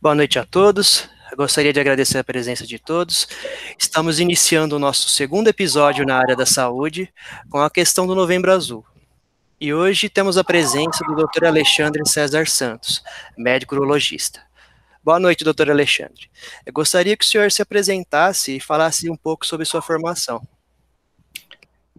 Boa noite a todos. Gostaria de agradecer a presença de todos. Estamos iniciando o nosso segundo episódio na área da saúde com a questão do Novembro Azul. E hoje temos a presença do Dr. Alexandre César Santos, médico urologista. Boa noite, doutor Alexandre. Eu gostaria que o senhor se apresentasse e falasse um pouco sobre sua formação.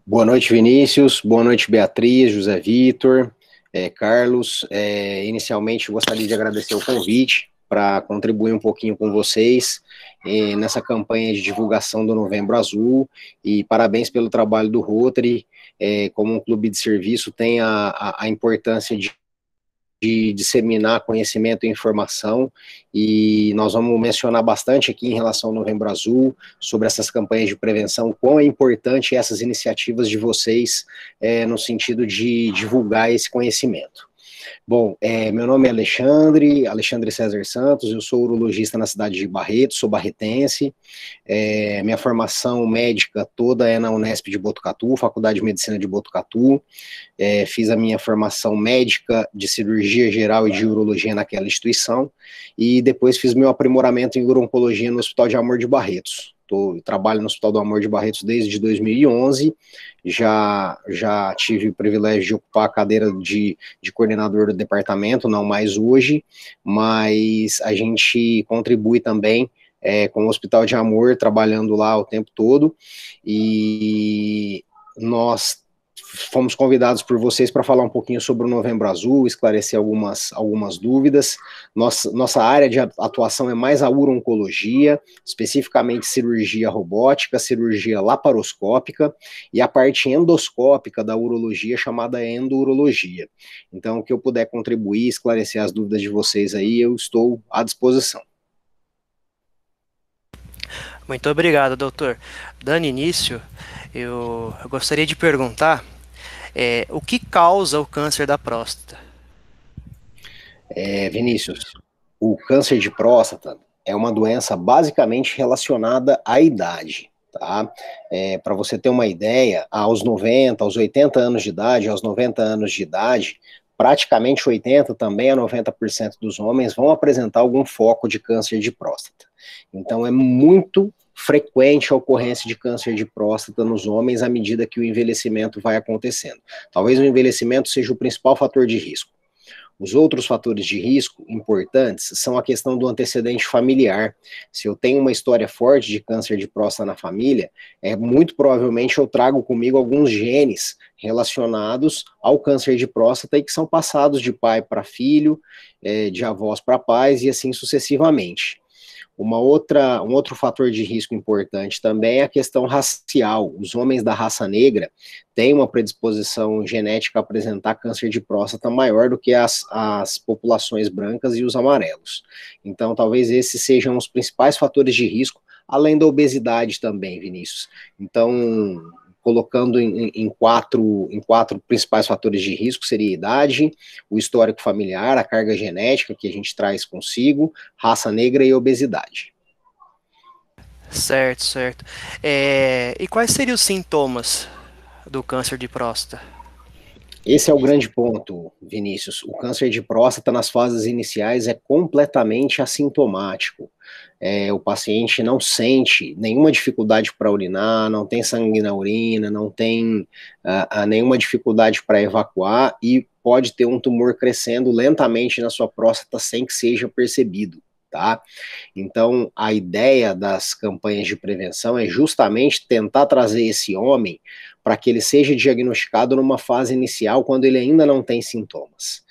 Boa noite, Vinícius. Boa noite, Beatriz, José Vitor, é, Carlos. É, inicialmente, gostaria de agradecer o convite para contribuir um pouquinho com vocês eh, nessa campanha de divulgação do Novembro Azul e parabéns pelo trabalho do Rotary, eh, como um clube de serviço tem a, a, a importância de, de disseminar conhecimento e informação, e nós vamos mencionar bastante aqui em relação ao Novembro Azul, sobre essas campanhas de prevenção, quão é importante essas iniciativas de vocês é, no sentido de divulgar esse conhecimento. Bom, é, meu nome é Alexandre, Alexandre César Santos, eu sou urologista na cidade de Barreto, sou barretense, é, minha formação médica toda é na Unesp de Botucatu, Faculdade de Medicina de Botucatu, é, fiz a minha formação médica de cirurgia geral e de urologia naquela instituição, e depois fiz meu aprimoramento em urologia no Hospital de Amor de Barretos, tô, trabalho no Hospital do Amor de Barretos desde 2011, já, já tive o privilégio de ocupar a cadeira de, de coordenador do departamento, não mais hoje, mas a gente contribui também é, com o Hospital de Amor, trabalhando lá o tempo todo, e nós fomos convidados por vocês para falar um pouquinho sobre o Novembro Azul, esclarecer algumas, algumas dúvidas. Nossa, nossa área de atuação é mais a urologia, especificamente cirurgia robótica, cirurgia laparoscópica e a parte endoscópica da urologia chamada endurologia. Então, o que eu puder contribuir, esclarecer as dúvidas de vocês aí, eu estou à disposição. Muito obrigado, doutor. Dando início, eu, eu gostaria de perguntar é, o que causa o câncer da próstata? É, Vinícius, o câncer de próstata é uma doença basicamente relacionada à idade. Tá? É, Para você ter uma ideia, aos 90, aos 80 anos de idade, aos 90 anos de idade, praticamente 80 também a 90% dos homens vão apresentar algum foco de câncer de próstata. Então é muito frequente a ocorrência de câncer de próstata nos homens à medida que o envelhecimento vai acontecendo. Talvez o envelhecimento seja o principal fator de risco. Os outros fatores de risco importantes são a questão do antecedente familiar. Se eu tenho uma história forte de câncer de próstata na família, é muito provavelmente eu trago comigo alguns genes relacionados ao câncer de próstata e que são passados de pai para filho, é, de avós para pais e assim sucessivamente. Uma outra, um outro fator de risco importante também é a questão racial. Os homens da raça negra têm uma predisposição genética a apresentar câncer de próstata maior do que as, as populações brancas e os amarelos. Então, talvez esses sejam os principais fatores de risco, além da obesidade também, Vinícius. Então, colocando em, em, quatro, em quatro principais fatores de risco, seria idade, o histórico familiar, a carga genética que a gente traz consigo, raça negra e obesidade. Certo, certo. É, e quais seriam os sintomas do câncer de próstata? Esse é o grande ponto, Vinícius. O câncer de próstata nas fases iniciais é completamente assintomático. É, o paciente não sente nenhuma dificuldade para urinar, não tem sangue na urina, não tem uh, nenhuma dificuldade para evacuar e pode ter um tumor crescendo lentamente na sua próstata sem que seja percebido. Tá? Então, a ideia das campanhas de prevenção é justamente tentar trazer esse homem para que ele seja diagnosticado numa fase inicial, quando ele ainda não tem sintomas.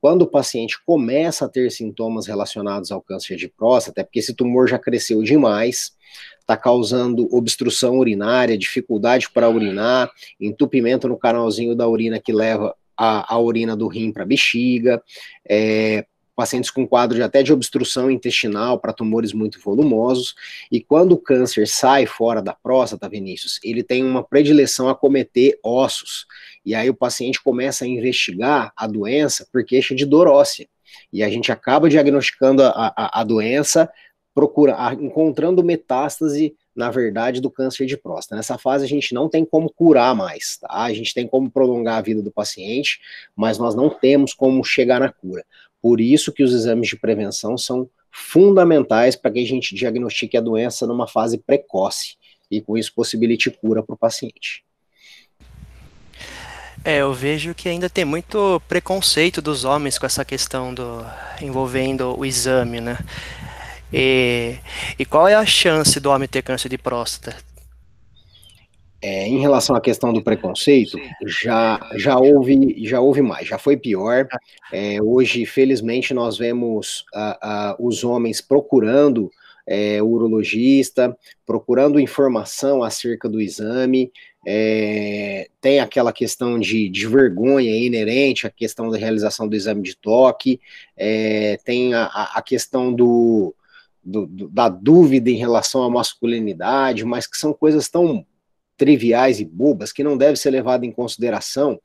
Quando o paciente começa a ter sintomas relacionados ao câncer de próstata, é porque esse tumor já cresceu demais, está causando obstrução urinária, dificuldade para urinar, entupimento no canalzinho da urina que leva a, a urina do rim para a bexiga, é, pacientes com quadro de, até de obstrução intestinal para tumores muito volumosos, e quando o câncer sai fora da próstata, Vinícius, ele tem uma predileção a cometer ossos, e aí o paciente começa a investigar a doença por queixa de dor óssea, e a gente acaba diagnosticando a, a, a doença, procura, a, encontrando metástase na verdade, do câncer de próstata. Nessa fase, a gente não tem como curar mais, tá? A gente tem como prolongar a vida do paciente, mas nós não temos como chegar na cura. Por isso que os exames de prevenção são fundamentais para que a gente diagnostique a doença numa fase precoce e com isso possibilite cura para o paciente. É, eu vejo que ainda tem muito preconceito dos homens com essa questão do envolvendo o exame, né? E, e qual é a chance do homem ter câncer de próstata? É, em relação à questão do preconceito, já, já, houve, já houve mais, já foi pior. É, hoje, felizmente, nós vemos os homens procurando é, urologista, procurando informação acerca do exame. É, tem aquela questão de, de, vergonha inerente à questão da realização do exame de toque, é, tem a, a questão do, do, da dúvida em relação à masculinidade, mas que são coisas tão triviais e bobas que não deve ser levado em consideração.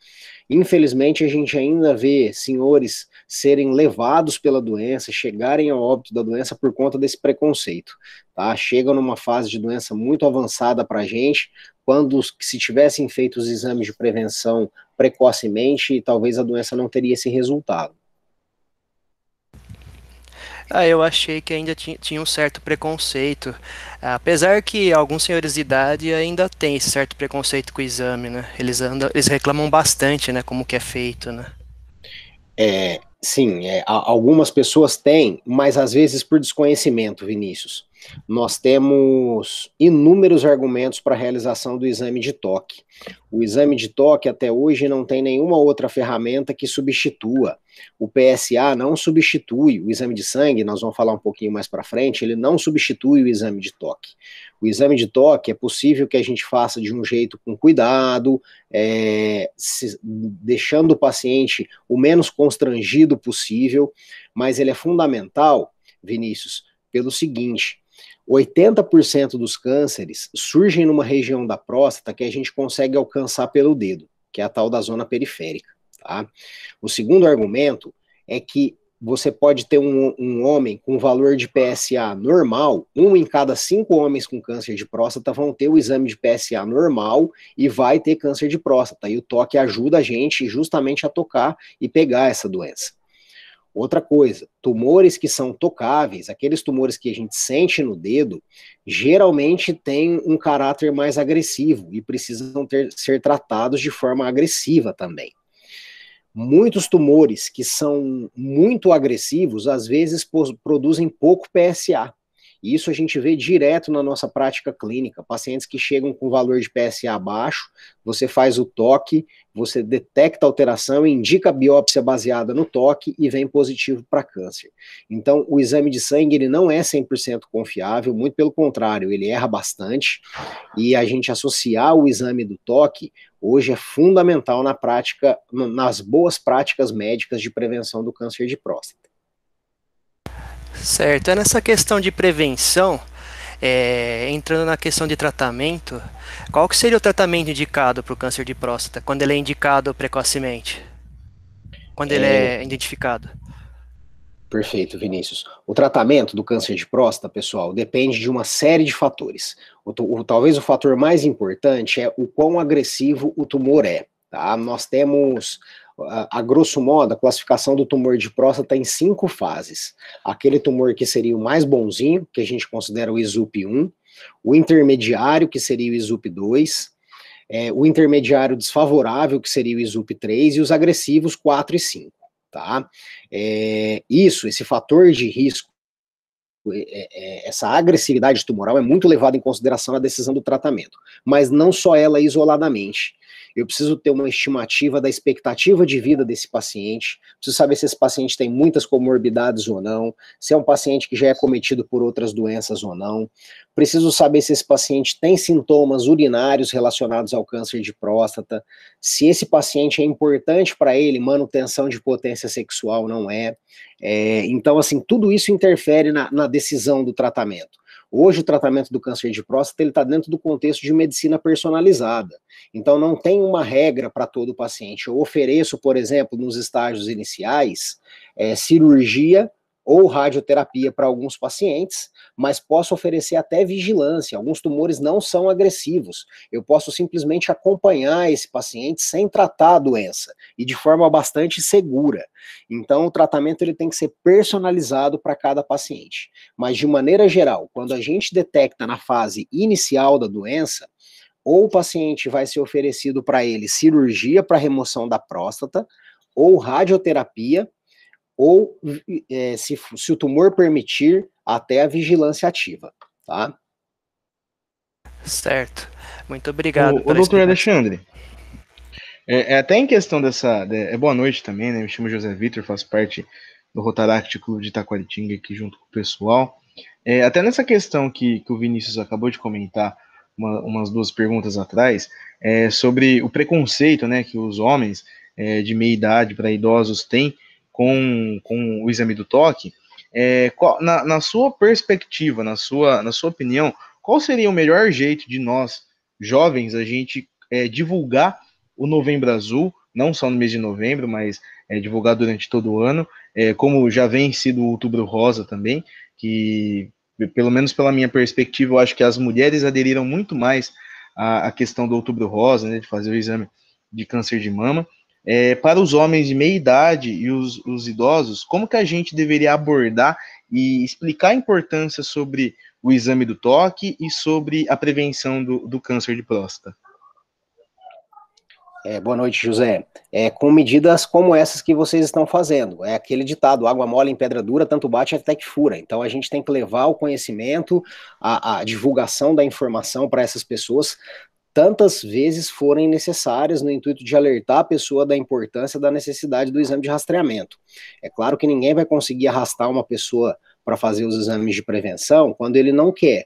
Infelizmente, a gente ainda vê senhores serem levados pela doença, chegarem ao óbito da doença por conta desse preconceito, tá? Chegam numa fase de doença muito avançada para a gente, quando se tivessem feito os exames de prevenção precocemente, talvez a doença não teria esse resultado. Ah, eu achei que ainda tinha um certo preconceito. Apesar que alguns senhores de idade ainda têm esse certo preconceito com o exame, né? Eles, andam, eles reclamam bastante, né? Como que é feito, né? É, sim, é, algumas pessoas têm, mas às vezes por desconhecimento, Vinícius. Nós temos inúmeros argumentos para a realização do exame de toque. O exame de toque até hoje não tem nenhuma outra ferramenta que substitua. O PSA não substitui o exame de sangue, nós vamos falar um pouquinho mais para frente, ele não substitui o exame de toque. O exame de toque é possível que a gente faça de um jeito com cuidado, é, se, deixando o paciente o menos constrangido possível, mas ele é fundamental, Vinícius, pelo seguinte: 80% dos cânceres surgem numa região da próstata que a gente consegue alcançar pelo dedo, que é a tal da zona periférica. Tá? O segundo argumento é que você pode ter um, um, homem com valor de PSA normal, um em cada cinco homens com câncer de próstata vão ter o exame de PSA normal e vai ter câncer de próstata. E o toque ajuda a gente justamente a tocar e pegar essa doença. Outra coisa, tumores que são tocáveis, aqueles tumores que a gente sente no dedo, geralmente têm um caráter mais agressivo e precisam ter, ser tratados de forma agressiva também. Muitos tumores que são muito agressivos, às vezes produzem pouco PSA. E isso a gente vê direto na nossa prática clínica. Pacientes que chegam com valor de PSA baixo, você faz o toque, você detecta alteração, indica a biópsia baseada no toque e vem positivo para câncer. Então, o exame de sangue ele não é 100% confiável, muito pelo contrário, ele erra bastante. E a gente associar o exame do toque hoje é fundamental na prática, nas boas práticas médicas de prevenção do câncer de próstata. Certo. É nessa questão de prevenção, é, entrando na questão de tratamento, qual que seria o tratamento indicado para o câncer de próstata quando ele é indicado precocemente? Quando é... ele é identificado? Perfeito, Vinícius. O tratamento do câncer de próstata, pessoal, depende de uma série de fatores. O, o, talvez o fator mais importante é o quão agressivo o tumor é. Tá? Nós temos a, a, grosso modo, a classificação do tumor de próstata em cinco fases. Aquele tumor que seria o mais bonzinho, que a gente considera o ISUP 1, o intermediário, que seria o ISUP 2, é, o intermediário desfavorável, que seria o ISUP 3, e os agressivos 4 e 5. Tá? É, isso, esse fator de risco, essa agressividade tumoral é muito levada em consideração na decisão do tratamento, mas não só ela isoladamente eu preciso ter uma estimativa da expectativa de vida desse paciente, preciso saber se esse paciente tem muitas comorbidades ou não, se é um paciente que já é cometido por outras doenças ou não, preciso saber se esse paciente tem sintomas urinários relacionados ao câncer de próstata, se esse paciente é importante para ele, manutenção de potência sexual não é. é. Então, assim, tudo isso interfere na, na decisão do tratamento. Hoje o tratamento do câncer de próstata ele está dentro do contexto de medicina personalizada. Então não tem uma regra para todo paciente. Eu ofereço, por exemplo, nos estágios iniciais, é, cirurgia ou radioterapia para alguns pacientes, mas posso oferecer até vigilância. Alguns tumores não são agressivos. Eu posso simplesmente acompanhar esse paciente sem tratar a doença e de forma bastante segura. Então, o tratamento ele tem que ser personalizado para cada paciente. Mas de maneira geral, quando a gente detecta na fase inicial da doença, ou o paciente vai ser oferecido para ele cirurgia para remoção da próstata, ou radioterapia, ou é, se, se o tumor permitir, até a vigilância ativa, tá? Certo. Muito obrigado. O, o doutor Alexandre, é, é, até em questão dessa. É, boa noite também, né? Me chamo José Vitor, faço parte do Rotaract Clube de Itaquaritinga aqui junto com o pessoal. É, até nessa questão que, que o Vinícius acabou de comentar, uma, umas duas perguntas atrás, é, sobre o preconceito né, que os homens é, de meia idade para idosos têm com, com o exame do toque. É, qual, na, na, sua perspectiva, na sua, na sua opinião, qual seria o melhor jeito de nós, jovens, a gente é, divulgar o Novembro Azul, não só no mês de novembro, mas é, divulgar durante todo o ano, é, como já vem sido o Outubro Rosa também, que, pelo menos pela minha perspectiva, eu acho que as mulheres aderiram muito mais à, à questão do Outubro Rosa, né, de fazer o exame de câncer de mama, é, para os homens de meia idade e os, os idosos, como que a gente deveria abordar e explicar a importância sobre o exame do toque e sobre a prevenção do, do câncer de próstata? É, boa noite, José. É, com medidas como essas que vocês estão fazendo. É aquele ditado, água mole em pedra dura, tanto bate até que fura. Então a gente tem que levar o conhecimento, a, a divulgação da informação para essas pessoas, tantas vezes forem necessárias no intuito de alertar a pessoa da importância da necessidade do exame de rastreamento. É claro que ninguém vai conseguir arrastar uma pessoa para fazer os exames de prevenção quando ele não quer,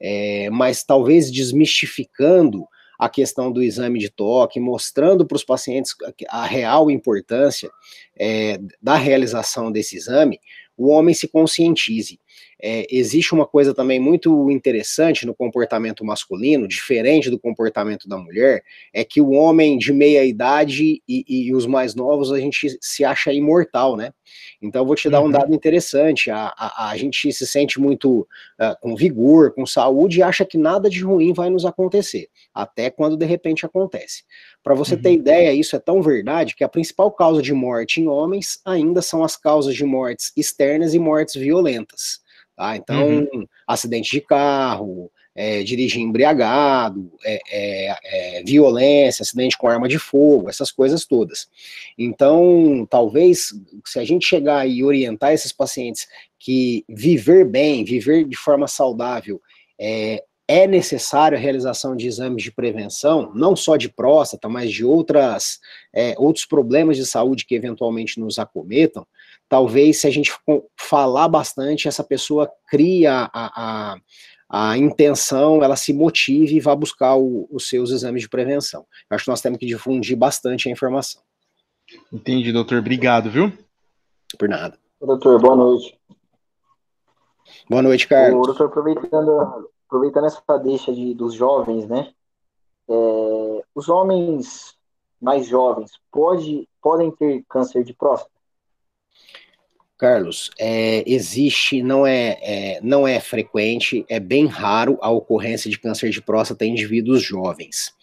é, mas talvez desmistificando a questão do exame de toque, mostrando para os pacientes a real importância é, da realização desse exame, o homem se conscientize. É, existe uma coisa também muito interessante no comportamento masculino, diferente do comportamento da mulher, é que o homem de meia idade e, e os mais novos a gente se acha imortal, né? Então eu vou te dar um uhum. dado interessante: a, a, a gente se sente muito uh, com vigor, com saúde e acha que nada de ruim vai nos acontecer, até quando de repente acontece. Para você uhum. ter ideia, isso é tão verdade que a principal causa de morte em homens ainda são as causas de mortes externas e mortes violentas. Tá? Então, uhum. acidente de carro, é, dirigir embriagado, é, é, é, violência, acidente com arma de fogo, essas coisas todas. Então, talvez, se a gente chegar e orientar esses pacientes que viver bem, viver de forma saudável, é, é necessário a realização de exames de prevenção, não só de próstata, mas de outras, é, outros problemas de saúde que eventualmente nos acometam, talvez se a gente falar bastante, essa pessoa cria a, a, a intenção, ela se motive e vá buscar o, os seus exames de prevenção. Eu acho que nós temos que difundir bastante a informação. Entendi, doutor. Obrigado, viu? Por nada. Doutor, boa noite. Boa noite, Carlos. Ô, doutor, aproveitando, aproveitando essa deixa de, dos jovens, né? É, os homens mais jovens pode, podem ter câncer de próstata? Carlos, é, existe, não é, é, não é frequente, é bem raro a ocorrência de câncer de próstata em indivíduos jovens.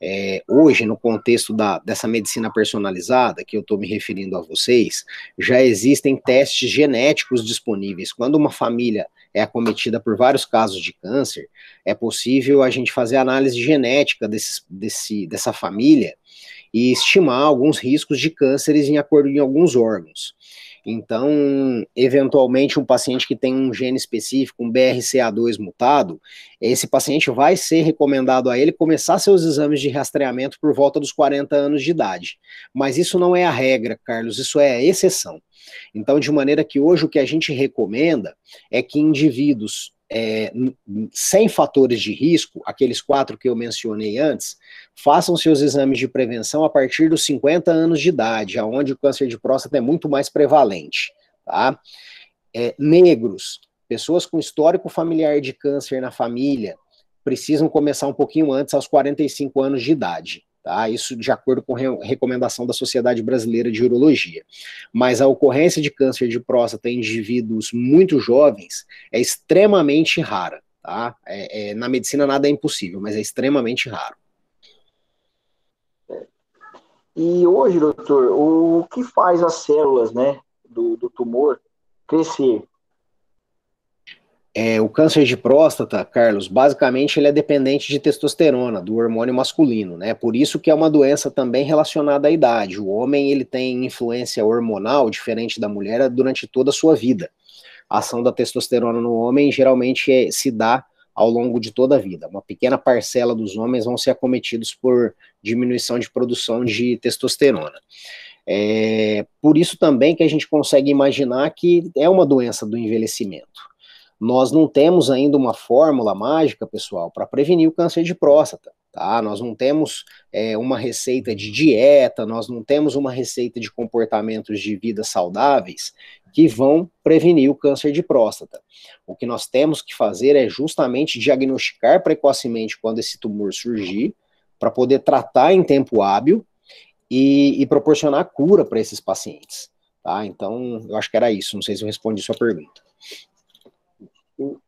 É, hoje, no contexto da, dessa medicina personalizada, que eu estou me referindo a vocês, já existem testes genéticos disponíveis. Quando uma família é acometida por vários casos de câncer, é possível a gente fazer análise genética desse, desse, dessa família e estimar alguns riscos de cânceres em acordo em alguns órgãos. Então, eventualmente, um paciente que tem um gene específico, um BRCA2 mutado, esse paciente vai ser recomendado a ele começar seus exames de rastreamento por volta dos 40 anos de idade. Mas isso não é a regra, Carlos, isso é a exceção. Então, de maneira que hoje o que a gente recomenda é que indivíduos é, sem fatores de risco, aqueles quatro que eu mencionei antes, façam seus exames de prevenção a partir dos 50 anos de idade, aonde o câncer de próstata é muito mais prevalente, tá? É, negros, pessoas com histórico familiar de câncer na família, precisam começar um pouquinho antes, aos 45 anos de idade, Tá? Isso de acordo com a recomendação da Sociedade Brasileira de Urologia. Mas a ocorrência de câncer de próstata em indivíduos muito jovens é extremamente rara. Tá? É, é, na medicina nada é impossível, mas é extremamente raro. E hoje, doutor, o que faz as células né, do, do tumor crescer? É, o câncer de próstata, Carlos, basicamente ele é dependente de testosterona, do hormônio masculino, né? Por isso que é uma doença também relacionada à idade. O homem ele tem influência hormonal diferente da mulher durante toda a sua vida. A ação da testosterona no homem geralmente é, se dá ao longo de toda a vida. Uma pequena parcela dos homens vão ser acometidos por diminuição de produção de testosterona. É, por isso também que a gente consegue imaginar que é uma doença do envelhecimento. Nós não temos ainda uma fórmula mágica, pessoal, para prevenir o câncer de próstata. Tá? Nós não temos é, uma receita de dieta, nós não temos uma receita de comportamentos de vida saudáveis que vão prevenir o câncer de próstata. O que nós temos que fazer é justamente diagnosticar precocemente quando esse tumor surgir, para poder tratar em tempo hábil e, e proporcionar cura para esses pacientes. Tá? Então, eu acho que era isso. Não sei se eu respondi sua pergunta.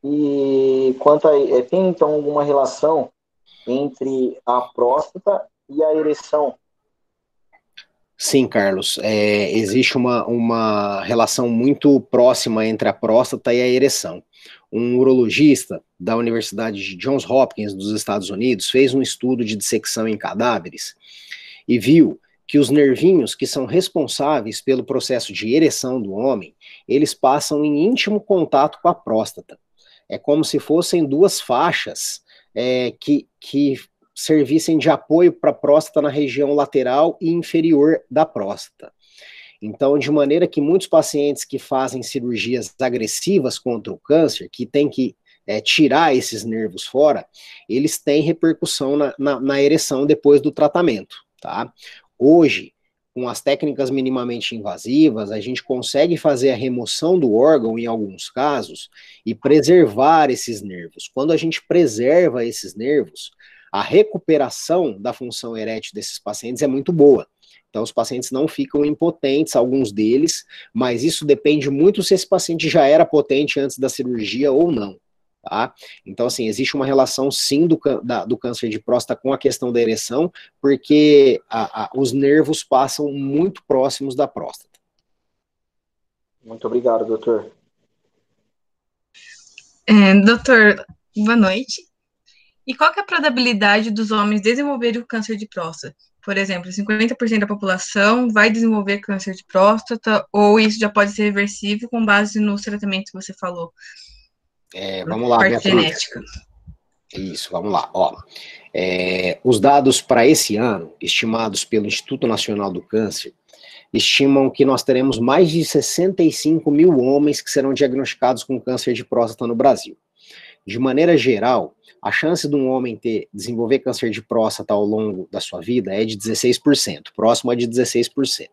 E, quanto a. É, tem então alguma relação entre a próstata e a ereção? Sim, Carlos. É, existe uma, uma relação muito próxima entre a próstata e a ereção. Um urologista da Universidade de Johns Hopkins, dos Estados Unidos, fez um estudo de dissecção em cadáveres e viu que os nervinhos que são responsáveis pelo processo de ereção do homem, eles passam em íntimo contato com a próstata. É como se fossem duas faixas é, que, que servissem de apoio para a próstata na região lateral e inferior da próstata. Então, de maneira que muitos pacientes que fazem cirurgias agressivas contra o câncer, que tem que é, tirar esses nervos fora, eles têm repercussão na, na, na ereção depois do tratamento, tá? Hoje, com as técnicas minimamente invasivas, a gente consegue fazer a remoção do órgão em alguns casos e preservar esses nervos. Quando a gente preserva esses nervos, a recuperação da função erétil desses pacientes é muito boa. Então, os pacientes não ficam impotentes, alguns deles, mas isso depende muito se esse paciente já era potente antes da cirurgia ou não. Tá? Então, assim, existe uma relação sim do, da, do câncer de próstata com a questão da ereção, porque a, a, os nervos passam muito próximos da próstata. Muito obrigado, doutor. É, doutor, boa noite. E qual é a probabilidade dos homens desenvolverem o câncer de próstata? Por exemplo, 50% da população vai desenvolver câncer de próstata, ou isso já pode ser reversível com base nos tratamentos que você falou? É, vamos lá, Parte genética. Isso, vamos lá. Ó, é, os dados para esse ano, estimados pelo Instituto Nacional do Câncer, estimam que nós teremos mais de 65 mil homens que serão diagnosticados com câncer de próstata no Brasil. De maneira geral, a chance de um homem ter desenvolver câncer de próstata ao longo da sua vida é de 16%, próximo a de 16%.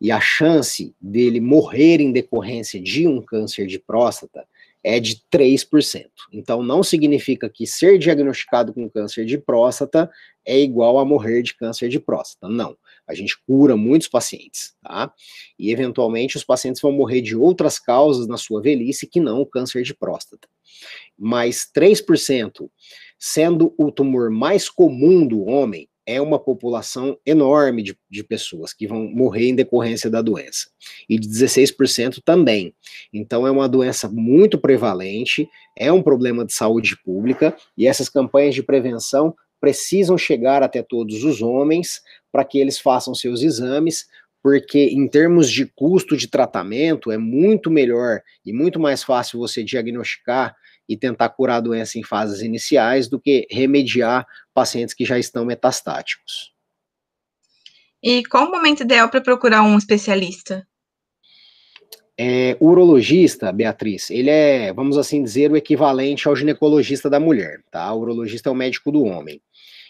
E a chance dele morrer em decorrência de um câncer de próstata é de 3%. Então, não significa que ser diagnosticado com câncer de próstata é igual a morrer de câncer de próstata. Não. A gente cura muitos pacientes, tá? E, eventualmente, os pacientes vão morrer de outras causas na sua velhice que não o câncer de próstata. Mas 3%, sendo o tumor mais comum do homem, é uma população enorme de, de pessoas que vão morrer em decorrência da doença. E de 16% também. Então é uma doença muito prevalente, é um problema de saúde pública, e essas campanhas de prevenção precisam chegar até todos os homens para que eles façam seus exames, porque em termos de custo de tratamento é muito melhor e muito mais fácil você diagnosticar e tentar curar a doença em fases iniciais do que remediar pacientes que já estão metastáticos. E qual o momento ideal para procurar um especialista? É, o urologista, Beatriz, ele é, vamos assim dizer, o equivalente ao ginecologista da mulher, tá? O urologista é o médico do homem.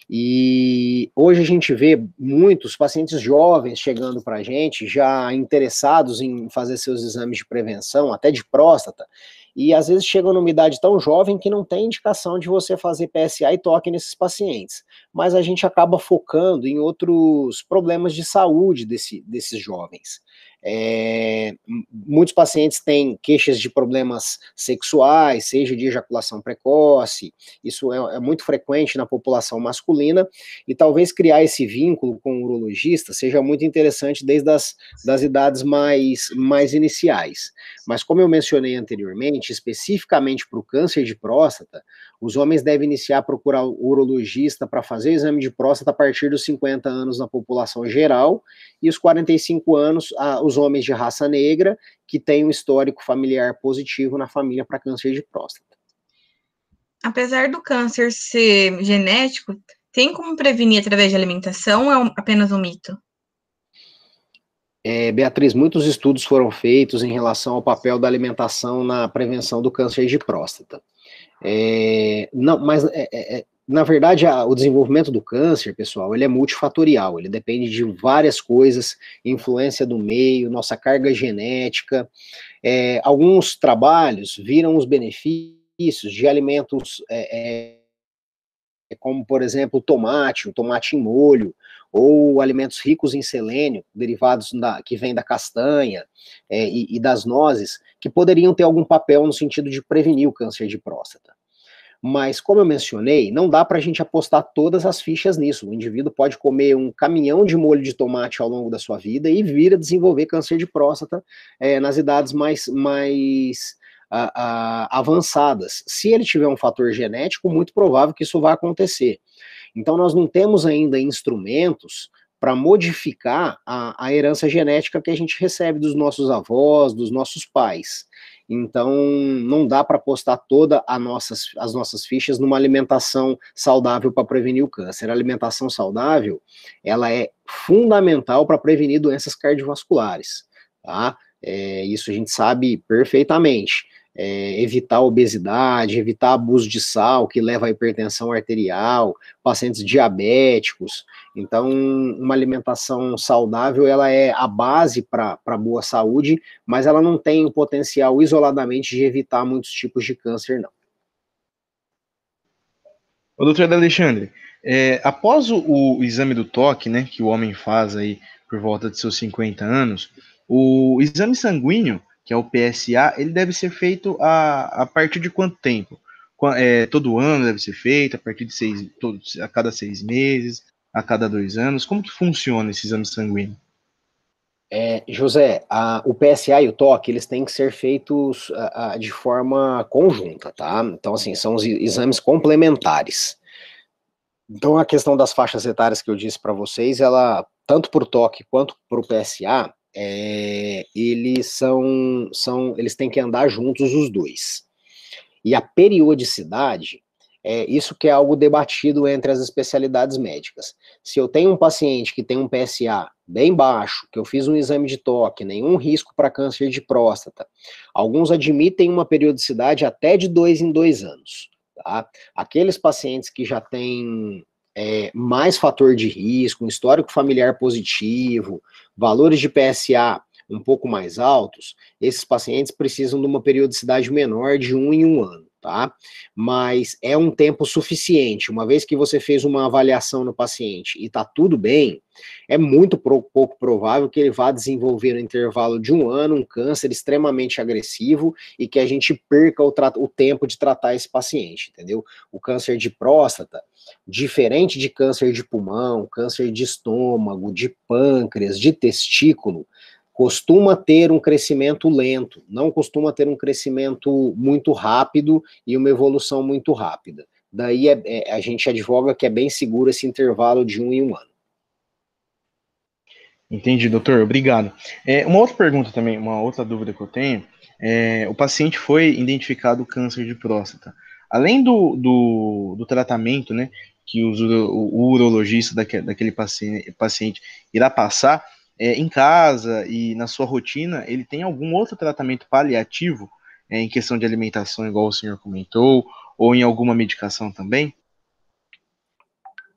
E hoje a gente vê muitos pacientes jovens chegando para a gente, já interessados em fazer seus exames de prevenção, até de próstata, e às vezes chegam numa idade tão jovem que não tem indicação de você fazer PSA e toque nesses pacientes. Mas a gente acaba focando em outros problemas de saúde desse, desses jovens. É, muitos pacientes têm queixas de problemas sexuais, seja de ejaculação precoce, isso é, é, muito frequente na população masculina, e talvez criar esse vínculo com o urologista seja muito interessante desde as das idades mais, mais iniciais. Mas como eu mencionei anteriormente, especificamente para o câncer de próstata, os homens devem iniciar a procurar o urologista para fazer o exame de próstata a partir dos 50 anos na população geral, e os 45 anos, os os homens de raça negra que têm um histórico familiar positivo na família para câncer de próstata. Apesar do câncer ser genético, tem como prevenir através de alimentação ou é apenas um mito? É, Beatriz, muitos estudos foram feitos em relação ao papel da alimentação na prevenção do câncer de próstata. É, não, mas é, é, é na verdade, a, o desenvolvimento do câncer, pessoal, ele é multifatorial, ele depende de várias coisas, influência do meio, nossa carga genética. É, alguns trabalhos viram os benefícios de alimentos é, é, como, por exemplo, tomate, o tomate em molho, ou alimentos ricos em selênio, derivados da, que vêm da castanha é, e, e das nozes, que poderiam ter algum papel no sentido de prevenir o câncer de próstata. Mas, como eu mencionei, não dá para a gente apostar todas as fichas nisso. O indivíduo pode comer um caminhão de molho de tomate ao longo da sua vida e vir a desenvolver câncer de próstata é, nas idades mais, mais a, a, avançadas. Se ele tiver um fator genético, muito provável que isso vá acontecer. Então, nós não temos ainda instrumentos para modificar a, a herança genética que a gente recebe dos nossos avós, dos nossos pais. Então, não dá para postar todas nossas, as nossas fichas numa alimentação saudável para prevenir o câncer. A alimentação saudável, ela é fundamental para prevenir doenças cardiovasculares, tá? É, isso a gente sabe perfeitamente é, evitar obesidade, evitar abuso de sal, que leva à hipertensão arterial, pacientes diabéticos. Então, uma alimentação saudável, ela é a base para boa saúde, mas ela não tem o potencial isoladamente de evitar muitos tipos de câncer, não. Ô, doutor Alexandre, é, após o, o, exame do toque, né, que o homem faz aí por volta de seus 50 anos, o exame sanguíneo que é o PSA, ele deve ser feito a, a partir de quanto tempo? É, todo ano deve ser feito, a partir de seis, todos, a cada seis meses, a cada dois anos? Como que funciona esse exame sanguíneo? É, José, a, o PSA e o TOC, eles têm que ser feitos a, a, de forma conjunta, tá? Então, assim, são os exames complementares. Então, a questão das faixas etárias que eu disse para vocês, ela, tanto para o TOC quanto para o PSA, é, eles são, são, eles têm que andar juntos os dois. E a periodicidade, é isso que é algo debatido entre as especialidades médicas. Se eu tenho um paciente que tem um PSA bem baixo, que eu fiz um exame de toque, nenhum risco para câncer de próstata, alguns admitem uma periodicidade até de dois em dois anos. Tá? Aqueles pacientes que já têm é, mais fator de risco, um histórico familiar positivo, valores de PSA um pouco mais altos, esses pacientes precisam de uma periodicidade menor de um em um ano, tá? Mas é um tempo suficiente, uma vez que você fez uma avaliação no paciente e tá tudo bem, é muito pouco provável que ele vá desenvolver no intervalo de um ano um câncer extremamente agressivo e que a gente perca o, o tempo de tratar esse paciente, entendeu? O câncer de próstata, diferente de câncer de pulmão, câncer de estômago, de pâncreas, de testículo, costuma ter um crescimento lento, não costuma ter um crescimento muito rápido e uma evolução muito rápida. Daí é, é, a gente advoga que é bem seguro esse intervalo de um em um ano. Entendi, doutor, obrigado. É, uma outra pergunta também, uma outra dúvida que eu tenho, é, o paciente foi identificado câncer de próstata. Além do, do, do tratamento, né, que o, o urologista daquele, daquele paciente, paciente irá passar, é, em casa e na sua rotina, ele tem algum outro tratamento paliativo é, em questão de alimentação, igual o senhor comentou, ou em alguma medicação também?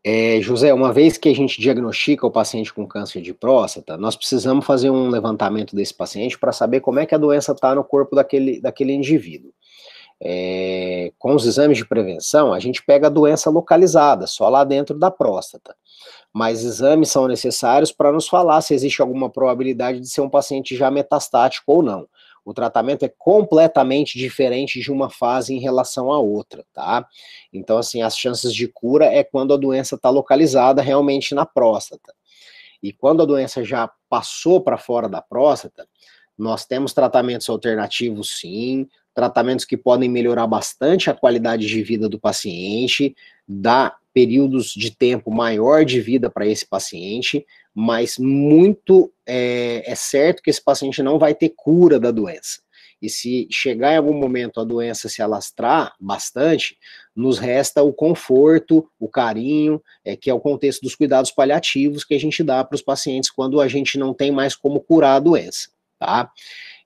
É, José, uma vez que a gente diagnostica o paciente com câncer de próstata, nós precisamos fazer um levantamento desse paciente para saber como é que a doença está no corpo daquele, daquele indivíduo. É, com os exames de prevenção, a gente pega a doença localizada, só lá dentro da próstata. Mas exames são necessários para nos falar se existe alguma probabilidade de ser um paciente já metastático ou não. O tratamento é completamente diferente de uma fase em relação à outra, tá? Então, assim, as chances de cura é quando a doença está localizada realmente na próstata. E quando a doença já passou para fora da próstata, nós temos tratamentos alternativos, sim, tratamentos que podem melhorar bastante a qualidade de vida do paciente, dar períodos de tempo maior de vida para esse paciente, mas muito é, é certo que esse paciente não vai ter cura da doença. E se chegar em algum momento a doença se alastrar bastante, nos resta o conforto, o carinho, é, que é o contexto dos cuidados paliativos que a gente dá para os pacientes quando a gente não tem mais como curar a doença, tá?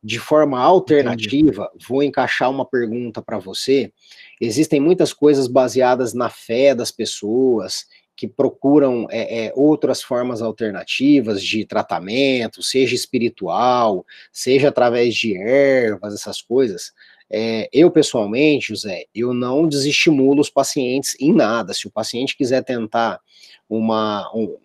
De forma alternativa, Entendi. vou encaixar uma pergunta para você. Existem muitas coisas baseadas na fé das pessoas que procuram é, é, outras formas alternativas de tratamento, seja espiritual, seja através de ervas, essas coisas. É, eu, pessoalmente, José, eu não desestimulo os pacientes em nada. Se o paciente quiser tentar uma, um,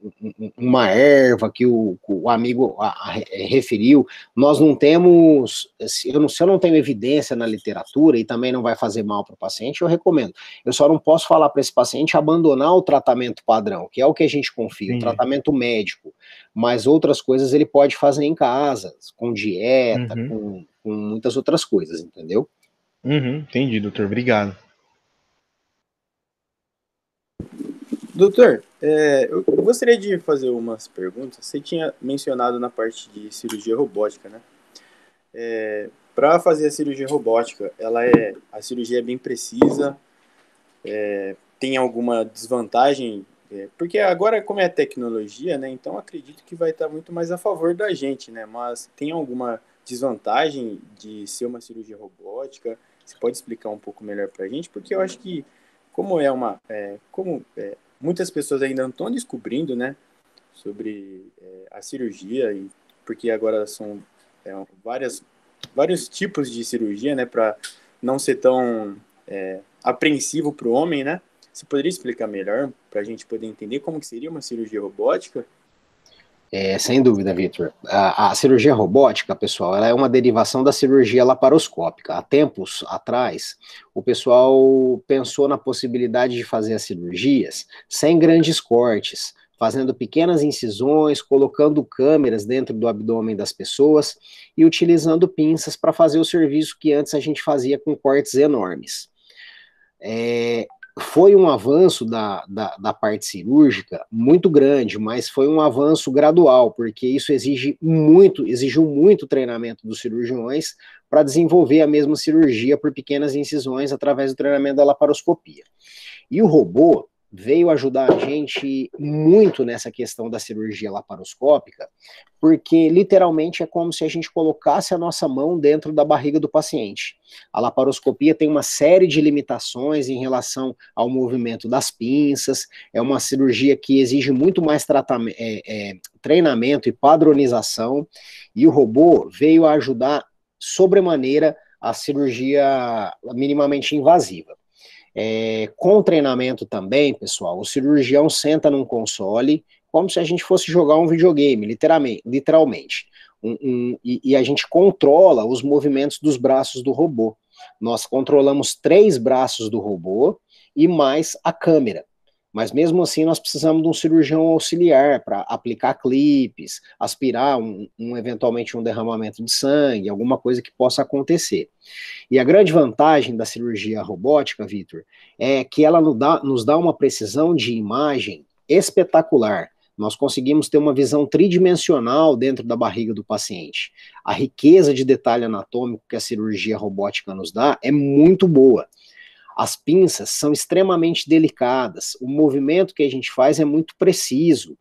uma erva que o, o amigo a, a, referiu, nós não temos, eu não, se eu não tenho evidência na literatura e também não vai fazer mal para o paciente, eu recomendo. Eu só não posso falar para esse paciente abandonar o tratamento padrão, que é o que a gente confia, Sim. o tratamento médico, mas outras coisas ele pode fazer em casa, com dieta, uhum. com, com muitas outras coisas, entendeu? Uhum, entendi, doutor, obrigado. Doutor, é, eu gostaria de fazer umas perguntas. Você tinha mencionado na parte de cirurgia robótica, né? É, Para fazer a cirurgia robótica, ela é a cirurgia é bem precisa. É, tem alguma desvantagem? É, porque agora, como é tecnologia, né? Então acredito que vai estar muito mais a favor da gente, né? Mas tem alguma desvantagem de ser uma cirurgia robótica? Você pode explicar um pouco melhor para a gente? Porque eu acho que como é uma, é, como é, muitas pessoas ainda não estão descobrindo, né, sobre é, a cirurgia, e, porque agora são é, várias, vários tipos de cirurgia, né, para não ser tão é, apreensivo para o homem, né? Você poderia explicar melhor para a gente poder entender como que seria uma cirurgia robótica? É, sem dúvida, Victor. A, a, cirurgia robótica, pessoal, ela é uma derivação da cirurgia laparoscópica. Há tempos atrás, o pessoal pensou na possibilidade de fazer as cirurgias sem grandes cortes, fazendo pequenas incisões, colocando câmeras dentro do abdômen das pessoas e utilizando pinças para fazer o serviço que antes a gente fazia com cortes enormes. É, foi um avanço da, da, da, parte cirúrgica muito grande, mas foi um avanço gradual, porque isso exige muito, exigiu muito treinamento dos cirurgiões para desenvolver a mesma cirurgia por pequenas incisões através do treinamento da laparoscopia. E o robô, veio ajudar a gente muito nessa questão da cirurgia laparoscópica, porque literalmente é como se a gente colocasse a nossa mão dentro da barriga do paciente. A laparoscopia tem uma série de limitações em relação ao movimento das pinças, é uma cirurgia que exige muito mais é, é, treinamento e padronização, e o robô veio ajudar sobremaneira a cirurgia minimamente invasiva. É, com treinamento também, pessoal, o cirurgião senta num console, como se a gente fosse jogar um videogame, literalmente. literalmente. Um, um, e, e, a gente controla os movimentos dos braços do robô. Nós controlamos três braços do robô e mais a câmera. Mas mesmo assim, nós precisamos de um cirurgião auxiliar para aplicar clipes, aspirar um, um, eventualmente um derramamento de sangue, alguma coisa que possa acontecer. E a grande vantagem da cirurgia robótica, Vitor, é que ela nos dá, nos dá uma precisão de imagem espetacular. Nós conseguimos ter uma visão tridimensional dentro da barriga do paciente. A riqueza de detalhe anatômico que a cirurgia robótica nos dá é muito boa. As pinças são extremamente delicadas, o movimento que a gente faz é muito preciso,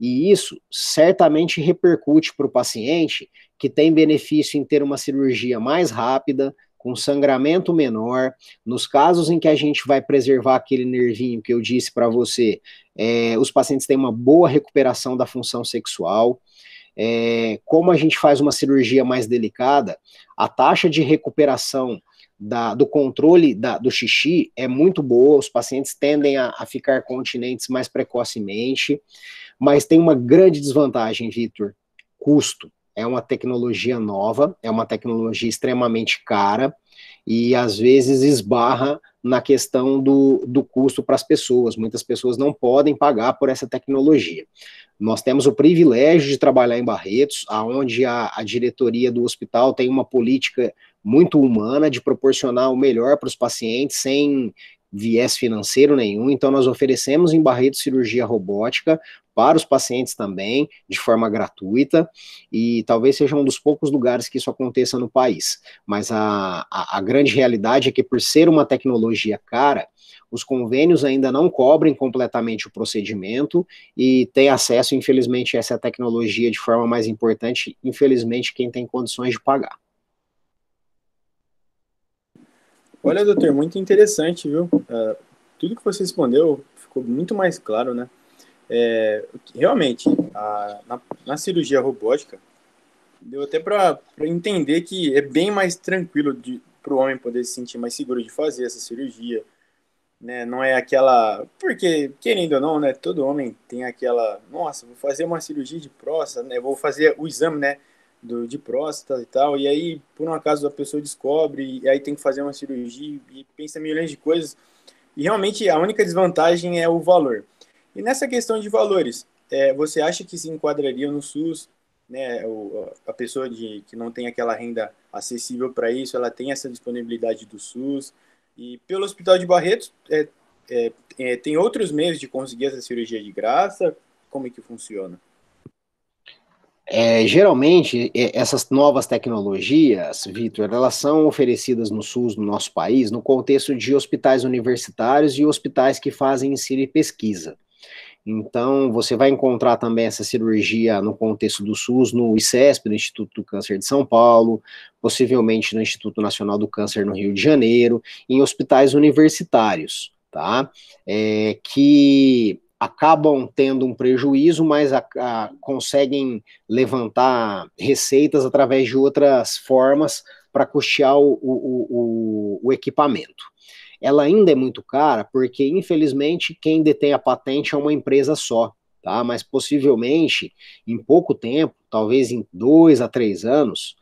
e isso certamente repercute para o paciente que tem benefício em ter uma cirurgia mais rápida, com sangramento menor. Nos casos em que a gente vai preservar aquele nervinho que eu disse para você, é, os pacientes têm uma boa recuperação da função sexual. É, como a gente faz uma cirurgia mais delicada, a taxa de recuperação da, do controle da, do xixi é muito boa, os pacientes tendem a, a ficar continentes mais precocemente, mas tem uma grande desvantagem, Vitor, custo. É uma tecnologia nova, é uma tecnologia extremamente cara, e às vezes esbarra na questão do, do custo para as pessoas. Muitas pessoas não podem pagar por essa tecnologia. Nós temos o privilégio de trabalhar em Barretos, aonde a, a diretoria do hospital tem uma política muito humana de proporcionar o melhor para os pacientes sem viés financeiro nenhum, então nós oferecemos em Barretos cirurgia robótica para os pacientes também, de forma gratuita, e talvez seja um dos poucos lugares que isso aconteça no país. Mas a, a, a grande realidade é que, por ser uma tecnologia cara, os convênios ainda não cobrem completamente o procedimento e tem acesso, infelizmente, a essa tecnologia de forma mais importante, infelizmente, quem tem condições de pagar. Olha, doutor, muito interessante, viu? Uh, tudo que você respondeu ficou muito mais claro, né? É, realmente, a, na, na, cirurgia robótica, deu até para entender que é bem mais tranquilo para o homem poder se sentir mais seguro de fazer essa cirurgia. Né? Não é aquela. Porque, querendo ou não, né? Todo homem tem aquela. Nossa, vou fazer uma cirurgia de próstata, né? Vou fazer o exame, né? Do, de próstata e tal, e aí, por um acaso, a pessoa descobre, e aí tem que fazer uma cirurgia, e pensa milhões de coisas, e realmente a única desvantagem é o valor. E nessa questão de valores, é, você acha que se enquadraria no SUS, né, a pessoa de, que não tem aquela renda acessível para isso, ela tem essa disponibilidade do SUS, e pelo Hospital de Barretos, é, é, é tem outros meios de conseguir essa cirurgia de graça? Como é que funciona? É, geralmente, essas novas tecnologias, Vitor, elas são oferecidas no SUS no nosso país no contexto de hospitais universitários e hospitais que fazem ensino e pesquisa. Então, você vai encontrar também essa cirurgia no contexto do SUS, no ICESP, no Instituto do Câncer de São Paulo, possivelmente no Instituto Nacional do Câncer no Rio de Janeiro, em hospitais universitários, tá? É, que acabam tendo um prejuízo, mas a, a, conseguem levantar receitas através de outras formas para custear o, o, o, o, equipamento. Ela ainda é muito cara porque, infelizmente, quem detém a patente é uma empresa só, tá? Mas possivelmente, em pouco tempo, talvez em dois a três anos,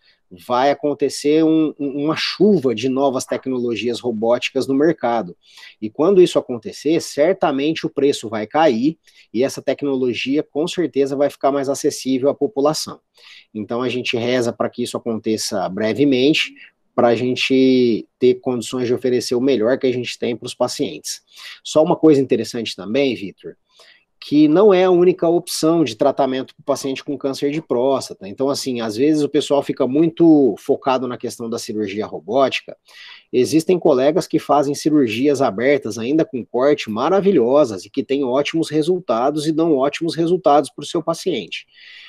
vai acontecer um, uma chuva de novas tecnologias robóticas no mercado. E quando isso acontecer, certamente o preço vai cair e essa tecnologia com certeza vai ficar mais acessível à população. Então a gente reza para que isso aconteça brevemente, para a gente ter condições de oferecer o melhor que a gente tem para os pacientes. Só uma coisa interessante também, Vitor, que não é a única opção de tratamento para o paciente com câncer de próstata. Então, assim, às vezes o pessoal fica muito focado na questão da cirurgia robótica. Existem colegas que fazem cirurgias abertas, ainda com corte, maravilhosas e que têm ótimos resultados e dão ótimos resultados para o seu paciente.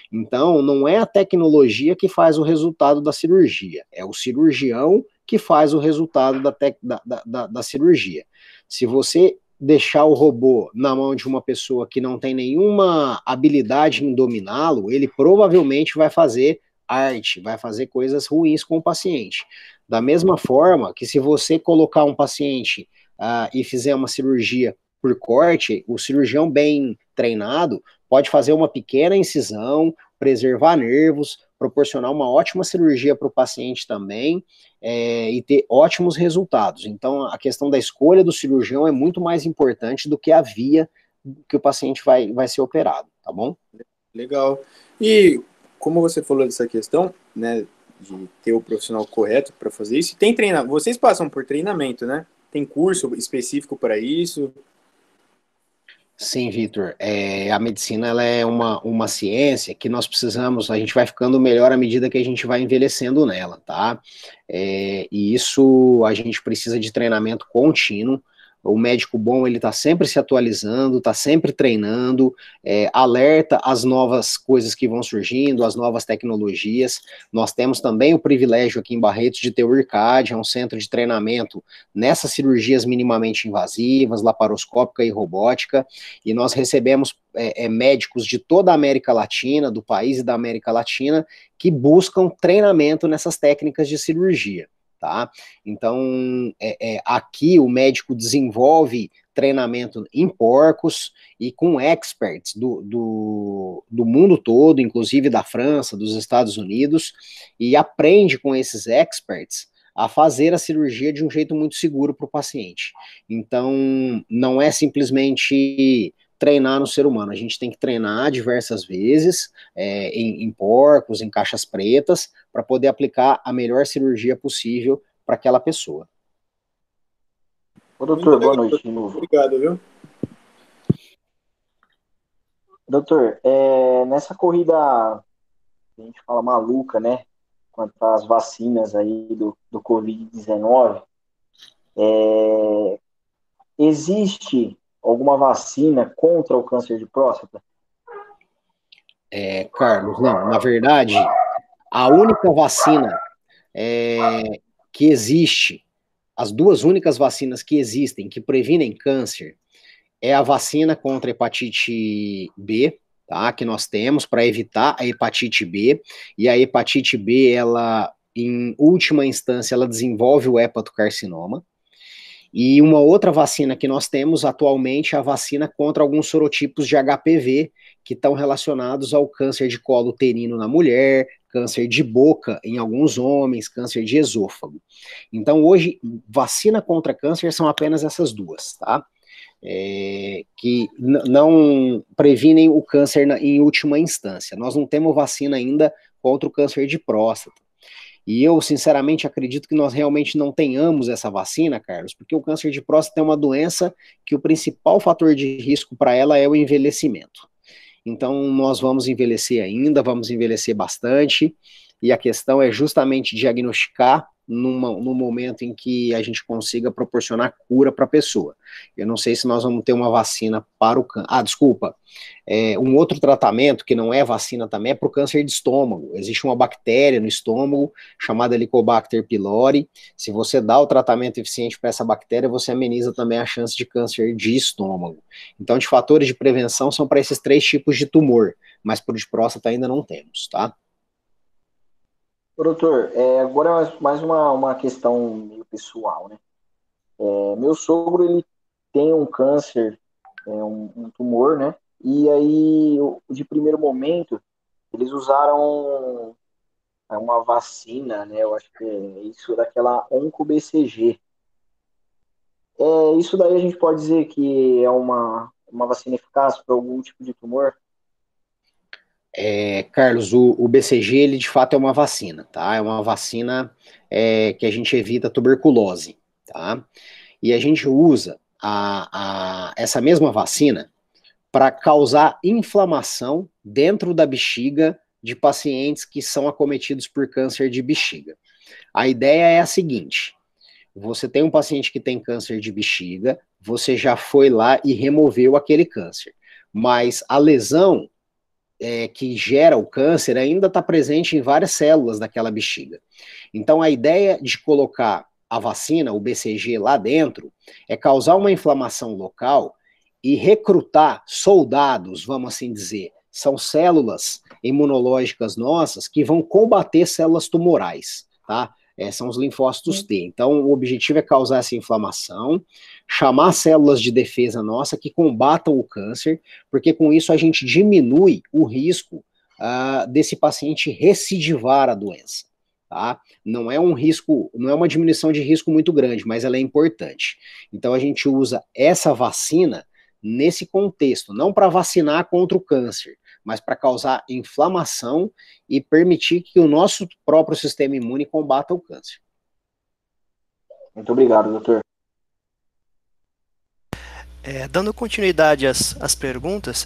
Então, não é a tecnologia que faz o resultado da cirurgia, é o cirurgião que faz o resultado da, da, da, da cirurgia. Se você deixar o robô na mão de uma pessoa que não tem nenhuma habilidade em dominá-lo, ele provavelmente vai fazer arte, vai fazer coisas ruins com o paciente. Da mesma forma que se você colocar um paciente uh, e fizer uma cirurgia por corte, o cirurgião bem treinado pode fazer uma pequena incisão, preservar nervos, proporcionar uma ótima cirurgia para o paciente também é, e ter ótimos resultados. Então, a questão da escolha do cirurgião é muito mais importante do que a via que o paciente vai, vai ser operado, tá bom? Legal. E como você falou dessa questão, né, de ter o profissional correto para fazer isso, tem treinamento, vocês passam por treinamento, né? Tem curso específico para isso? Sim, Vitor. É, a medicina ela é uma, uma ciência que nós precisamos, a gente vai ficando melhor à medida que a gente vai envelhecendo nela, tá? É, e isso a gente precisa de treinamento contínuo o médico bom ele está sempre se atualizando, está sempre treinando, é, alerta as novas coisas que vão surgindo, as novas tecnologias. Nós temos também o privilégio aqui em Barretos de ter o IRCAD, é um centro de treinamento nessas cirurgias minimamente invasivas, laparoscópica e robótica, e nós recebemos é, é, médicos de toda a América Latina, do país e da América Latina, que buscam treinamento nessas técnicas de cirurgia. Tá? Então, é, é, aqui o médico desenvolve treinamento em porcos e com experts do, do, do, mundo todo, inclusive da França, dos Estados Unidos, e aprende com esses experts a fazer a cirurgia de um jeito muito seguro para o paciente. Então, não é simplesmente treinar no ser humano, a gente tem que treinar diversas vezes é, em, em porcos, em caixas pretas, para poder aplicar a melhor cirurgia possível para aquela pessoa. Ô, doutor, boa noite de novo. Obrigado, viu? Doutor, é, nessa corrida, a gente fala maluca, né? Quanto às vacinas aí do, do Covid-19, é, existe alguma vacina contra o câncer de próstata? É, Carlos, não. Na verdade, a única vacina é, que existe as duas únicas vacinas que existem que previnem câncer é a vacina contra a hepatite B, tá? Que nós temos para evitar a hepatite B. E a hepatite B, ela, em última instância, ela desenvolve o hepatocarcinoma. E uma outra vacina que nós temos atualmente é a vacina contra alguns sorotipos de HPV, que estão relacionados ao câncer de colo uterino na mulher, câncer de boca em alguns homens, câncer de esôfago. Então, hoje, vacina contra câncer são apenas essas duas, tá? É, que não previnem o câncer na, em última instância. Nós não temos vacina ainda contra o câncer de próstata. E eu, sinceramente, acredito que nós realmente não tenhamos essa vacina, Carlos, porque o câncer de próstata é uma doença que o principal fator de risco para ela é o envelhecimento. Então, nós vamos envelhecer ainda, vamos envelhecer bastante, e a questão é justamente diagnosticar numa, no momento em que a gente consiga proporcionar cura para a pessoa. Eu não sei se nós vamos ter uma vacina para o câncer. Ah, desculpa. É, um outro tratamento que não é vacina também é para o câncer de estômago. Existe uma bactéria no estômago chamada Helicobacter pylori. Se você dá o tratamento eficiente para essa bactéria, você ameniza também a chance de câncer de estômago. Então, de fatores de prevenção são para esses três tipos de tumor, mas para o de próstata ainda não temos, tá? Doutor, é, agora mais uma, uma questão meio pessoal, né? É, meu sogro, ele tem um câncer, é, um, um, tumor, né? E aí, de primeiro momento, eles usaram uma vacina, né? Eu acho que é isso daquela OncoBCG. É, isso daí a gente pode dizer que é uma, uma vacina eficaz para algum tipo de tumor? É, Carlos, o, o, BCG, ele de fato é uma vacina, tá? É uma vacina é, que a gente evita tuberculose, tá? E a gente usa a, a, essa mesma vacina para causar inflamação dentro da bexiga de pacientes que são acometidos por câncer de bexiga. A ideia é a seguinte: você tem um paciente que tem câncer de bexiga, você já foi lá e removeu aquele câncer, mas a lesão é, que gera o câncer ainda está presente em várias células daquela bexiga. Então, a ideia de colocar a vacina, o BCG, lá dentro, é causar uma inflamação local e recrutar soldados, vamos assim dizer. São células imunológicas nossas que vão combater células tumorais, tá? É, são os linfócitos T. Então, o objetivo é causar essa inflamação, chamar células de defesa nossa que combatam o câncer, porque com isso a gente diminui o risco uh, desse paciente recidivar a doença. Tá? Não é um risco, não é uma diminuição de risco muito grande, mas ela é importante. Então a gente usa essa vacina nesse contexto, não para vacinar contra o câncer, mas para causar inflamação e permitir que o nosso próprio sistema imune combata o câncer. Muito obrigado, doutor. É, dando continuidade às, às perguntas,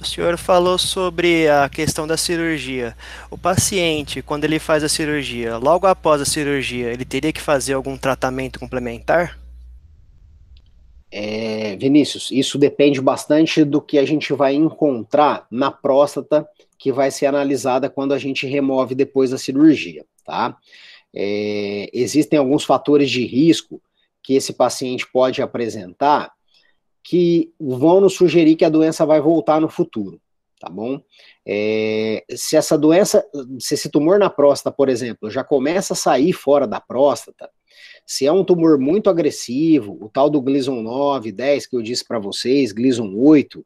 o senhor falou sobre a questão da cirurgia. O paciente, quando ele faz a cirurgia, logo após a cirurgia, ele teria que fazer algum tratamento complementar? É, Vinícius, isso depende bastante do que a gente vai encontrar na próstata que vai ser analisada quando a gente remove depois da cirurgia, tá? É, existem alguns fatores de risco que esse paciente pode apresentar que vão nos sugerir que a doença vai voltar no futuro, tá bom? É, se essa doença, se esse tumor na próstata, por exemplo, já começa a sair fora da próstata, Se é um tumor muito agressivo, o tal do Gleason 9, 10 que eu disse para vocês, Gleason 8,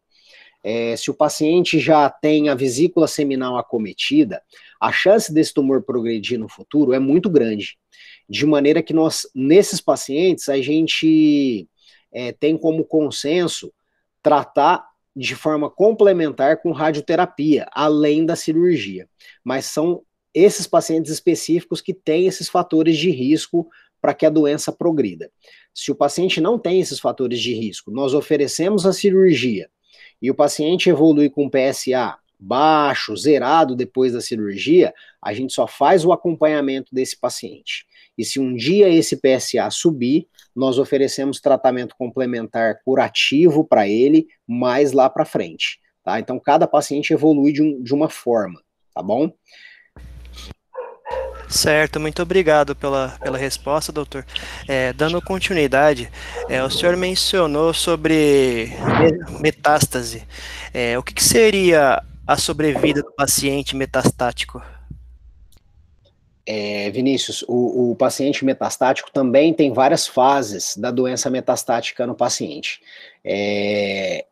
é, se o paciente já tem a vesícula seminal acometida, a chance desse tumor progredir no futuro é muito grande. De maneira que nós, nesses pacientes, a gente é, tem como consenso tratar de forma complementar com radioterapia, além da cirurgia. Mas são esses pacientes específicos que têm esses fatores de risco para que a doença progrida. Se o paciente não tem esses fatores de risco, nós oferecemos a cirurgia e o paciente evolui com PSA baixo, zerado depois da cirurgia, a gente só faz o acompanhamento desse paciente. E se um dia esse PSA subir, nós oferecemos tratamento complementar curativo para ele mais lá para frente. Tá? Então, cada paciente evolui de, um, de uma forma, tá bom? Certo, muito obrigado pela, pela resposta, doutor. É, dando continuidade, é, o senhor mencionou sobre metástase. É, o que, que, seria a sobrevida do paciente metastático? É, Vinícius, o, o, paciente metastático também tem várias fases da doença metastática no paciente. É,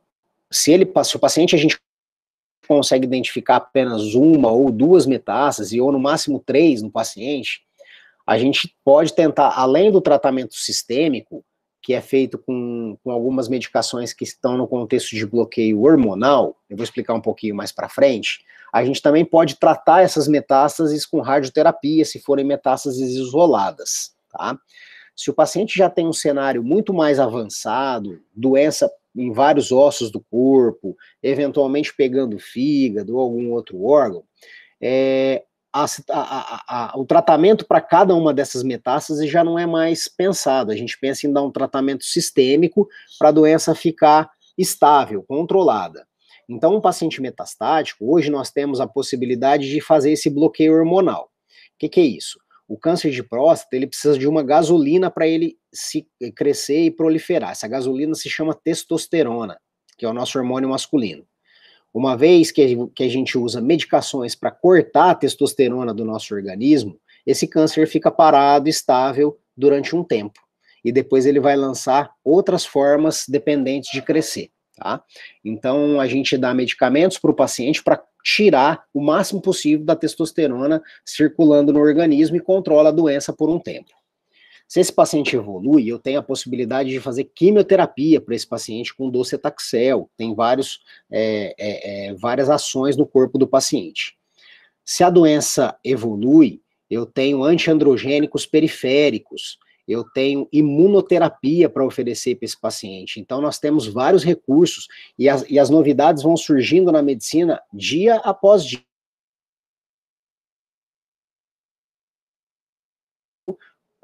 se, ele, se o paciente a gente consegue identificar apenas uma ou duas metástases, ou no máximo três no paciente, a gente pode tentar, além do tratamento sistêmico, que é feito com, com algumas medicações que estão no contexto de bloqueio hormonal, eu vou explicar um pouquinho mais para frente, a gente também pode tratar essas metástases com radioterapia, se forem metástases isoladas, tá? Se o paciente já tem um cenário muito mais avançado, doença em vários ossos do corpo, eventualmente pegando fígado ou algum outro órgão, é, a, a, a, o tratamento para cada uma dessas metástases já não é mais pensado. A gente pensa em dar um tratamento sistêmico para a doença ficar estável, controlada. Então, um paciente metastático, hoje nós temos a possibilidade de fazer esse bloqueio hormonal. O que, que é isso? O câncer de próstata, ele precisa de uma gasolina para ele se crescer e proliferar. Essa gasolina se chama testosterona, que é o nosso hormônio masculino. Uma vez que, que a gente usa medicações para cortar a testosterona do nosso organismo, esse câncer fica parado, estável durante um tempo. E depois ele vai lançar outras formas dependentes de crescer. Tá? Então, a gente dá medicamentos para o paciente para tirar o máximo possível da testosterona circulando no organismo e controla a doença por um tempo. Se esse paciente evolui, eu tenho a possibilidade de fazer quimioterapia para esse paciente com docetaxel, tem vários, é, é, é, várias ações no corpo do paciente. Se a doença evolui, eu tenho antiandrogênicos periféricos, eu tenho imunoterapia para oferecer para esse paciente. Então, nós temos vários recursos e as, e as novidades vão surgindo na medicina dia após dia.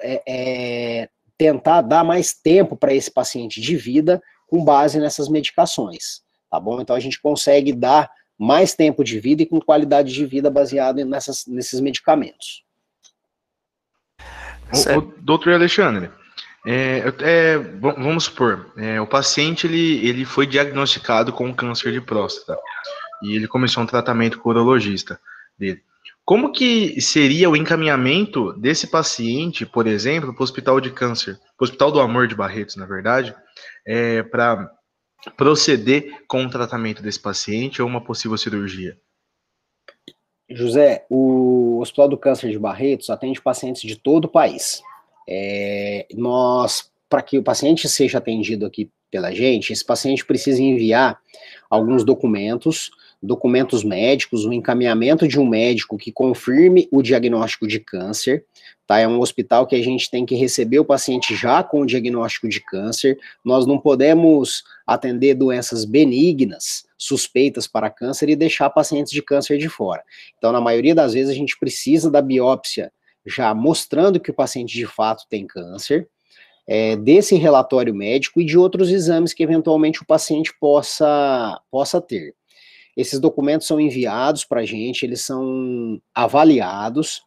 É, é, tentar dar mais tempo para esse paciente de vida com base nessas medicações, tá bom? Então a gente consegue dar mais tempo de vida e com qualidade de vida baseado nessas, nesses medicamentos. O, o, doutor Alexandre, é, é, vamos supor, é, o paciente ele, ele foi diagnosticado com câncer de próstata e ele começou um tratamento com o urologista dele. Como que seria o encaminhamento desse paciente, por exemplo, para o Hospital de Câncer, para o Hospital do Amor de Barretos, na verdade, é, para proceder com o tratamento desse paciente ou uma possível cirurgia? José, o Hospital do Câncer de Barretos atende pacientes de todo o país. É, nós, para que o paciente seja atendido aqui pela gente, esse paciente precisa enviar alguns documentos, documentos médicos, o encaminhamento de um médico que confirme o diagnóstico de câncer, tá? É um hospital que a gente tem que receber o paciente já com o diagnóstico de câncer. Nós não podemos atender doenças benignas, suspeitas para câncer e deixar pacientes de câncer de fora. Então, na maioria das vezes, a gente precisa da biópsia já mostrando que o paciente de fato tem câncer, é, desse relatório médico e de outros exames que eventualmente o paciente possa, possa ter. Esses documentos são enviados para a gente, eles são avaliados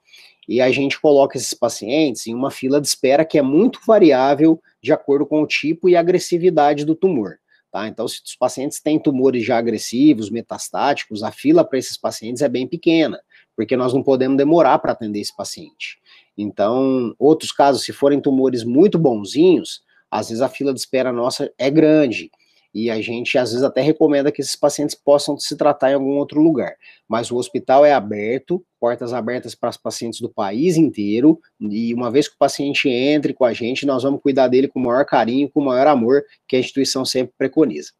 e a gente coloca esses pacientes em uma fila de espera que é muito variável de acordo com o tipo e agressividade do tumor. Tá? Então, se os pacientes têm tumores já agressivos, metastáticos, a fila para esses pacientes é bem pequena, porque nós não podemos demorar para atender esse paciente. Então, outros casos, se forem tumores muito bonzinhos, às vezes a fila de espera nossa é grande. E a gente, às vezes, até recomenda que esses pacientes possam se tratar em algum outro lugar. Mas o hospital é aberto, portas abertas para os pacientes do país inteiro. E uma vez que o paciente entre com a gente, nós vamos cuidar dele com o maior carinho, com o maior amor que a instituição sempre preconiza.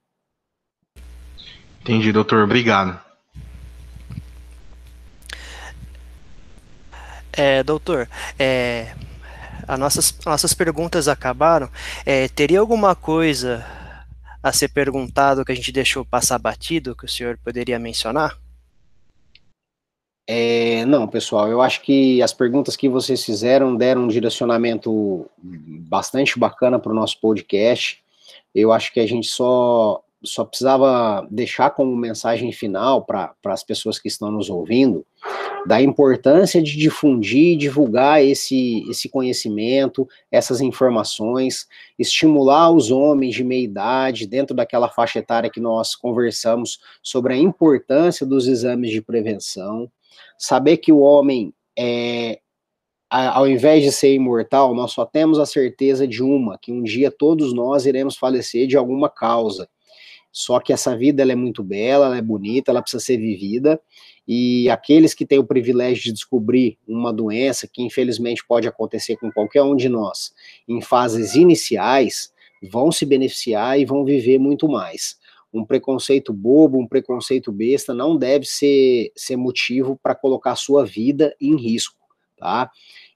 Entendi, doutor. Obrigado. É, doutor, é, as nossas, nossas perguntas acabaram. É, teria alguma coisa a ser perguntado que a gente deixou passar batido que o senhor poderia mencionar? É, não, pessoal, eu acho que as perguntas que vocês fizeram deram um direcionamento bastante bacana para o nosso podcast. Eu acho que a gente só só precisava deixar como mensagem final para as pessoas que estão nos ouvindo da importância de difundir e divulgar esse, esse conhecimento, essas informações, estimular os homens de meia idade, dentro daquela faixa etária que nós conversamos sobre a importância dos exames de prevenção, saber que o homem é, ao invés de ser imortal, nós só temos a certeza de uma, que um dia todos nós iremos falecer de alguma causa. Só que essa vida ela é muito bela, ela é bonita, ela precisa ser vivida. E aqueles que têm o privilégio de descobrir uma doença, que infelizmente pode acontecer com qualquer um de nós, em fases iniciais, vão se beneficiar e vão viver muito mais. Um preconceito bobo, um preconceito besta não deve ser, ser motivo para colocar sua vida em risco, tá?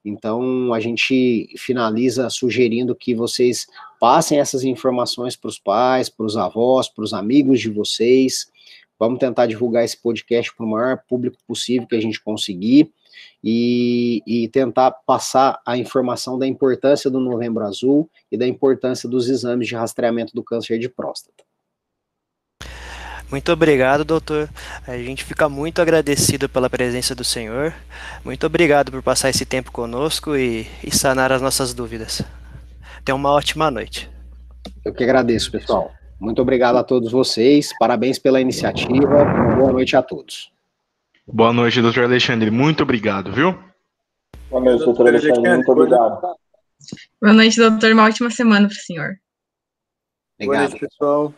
Então, a gente finaliza sugerindo que vocês passem essas informações para os pais, para os avós, para os amigos de vocês. Vamos tentar divulgar esse podcast para o maior público possível que a gente conseguir e, e tentar passar a informação da importância do Novembro Azul e da importância dos exames de rastreamento do câncer de próstata. Muito obrigado, doutor. A gente fica muito agradecido pela presença do senhor. Muito obrigado por passar esse tempo conosco e, e sanar as nossas dúvidas. Tenha uma ótima noite. Eu que agradeço, pessoal. Muito obrigado a todos vocês. Parabéns pela iniciativa. Boa noite a todos. Boa noite, doutor Alexandre. Muito obrigado, viu? Boa noite, doutor Alexandre. Muito obrigado. Boa noite, doutor. Uma ótima semana para o senhor. Obrigado. Boa noite, pessoal.